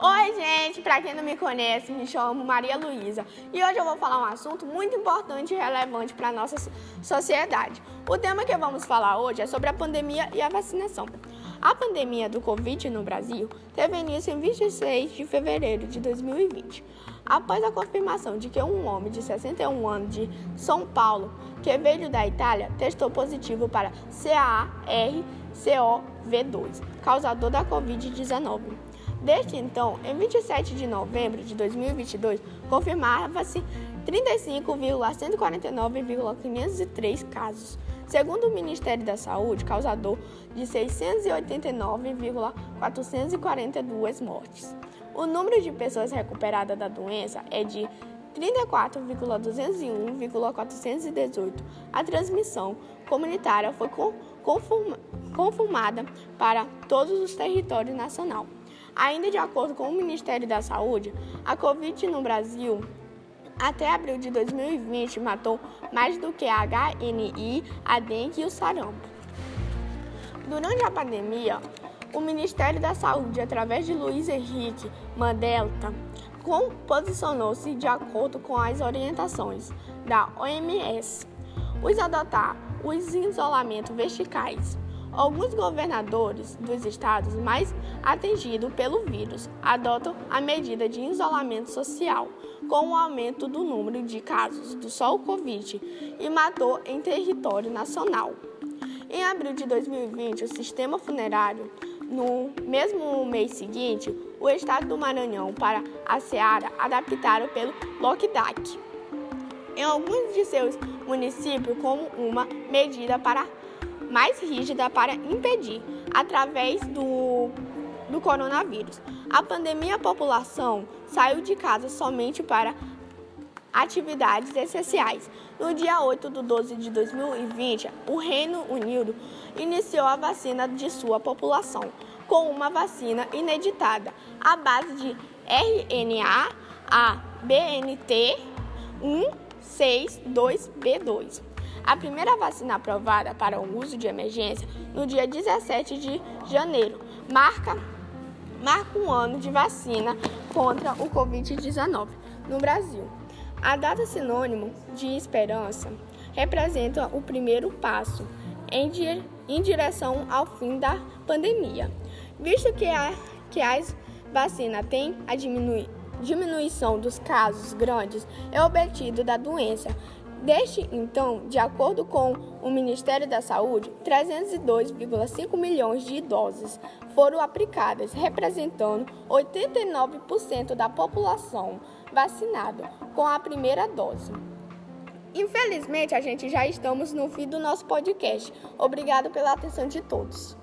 Oi, gente! Para quem não me conhece, me chamo Maria Luísa e hoje eu vou falar um assunto muito importante e relevante para nossa sociedade. O tema que vamos falar hoje é sobre a pandemia e a vacinação. A pandemia do Covid no Brasil teve início em 26 de fevereiro de 2020, após a confirmação de que um homem de 61 anos de São Paulo, que veio da Itália, testou positivo para CAR-CoV2, causador da Covid-19. Desde então, em 27 de novembro de 2022, confirmava-se 35,149,503 casos, segundo o Ministério da Saúde, causador de 689,442 mortes. O número de pessoas recuperadas da doença é de 34,201,418. A transmissão comunitária foi confirmada para todos os territórios nacionais. Ainda de acordo com o Ministério da Saúde, a Covid no Brasil até abril de 2020 matou mais do que a HNI, a dengue e o sarampo. Durante a pandemia, o Ministério da Saúde, através de Luiz Henrique Mandelta, posicionou-se de acordo com as orientações da OMS, os adotar os isolamentos verticais Alguns governadores dos estados mais atingidos pelo vírus adotam a medida de isolamento social, com o aumento do número de casos do sol Covid e matou em território nacional. Em abril de 2020, o sistema funerário, no mesmo mês seguinte, o estado do Maranhão para a Seara adaptaram pelo lockdown em alguns de seus municípios como uma medida para mais rígida para impedir, através do, do coronavírus. A pandemia, a população saiu de casa somente para atividades essenciais. No dia 8 de 12 de 2020, o Reino Unido iniciou a vacina de sua população com uma vacina ineditada à base de RNA a BNT 162B2 a primeira vacina aprovada para o uso de emergência no dia 17 de janeiro marca, marca um ano de vacina contra o Covid-19 no Brasil. A data sinônimo de esperança representa o primeiro passo em, di em direção ao fim da pandemia, visto que, a, que as vacinas têm a diminuição dos casos grandes é obtido da doença Desde então, de acordo com o Ministério da Saúde, 302,5 milhões de doses foram aplicadas, representando 89% da população vacinada com a primeira dose. Infelizmente, a gente já estamos no fim do nosso podcast. Obrigado pela atenção de todos.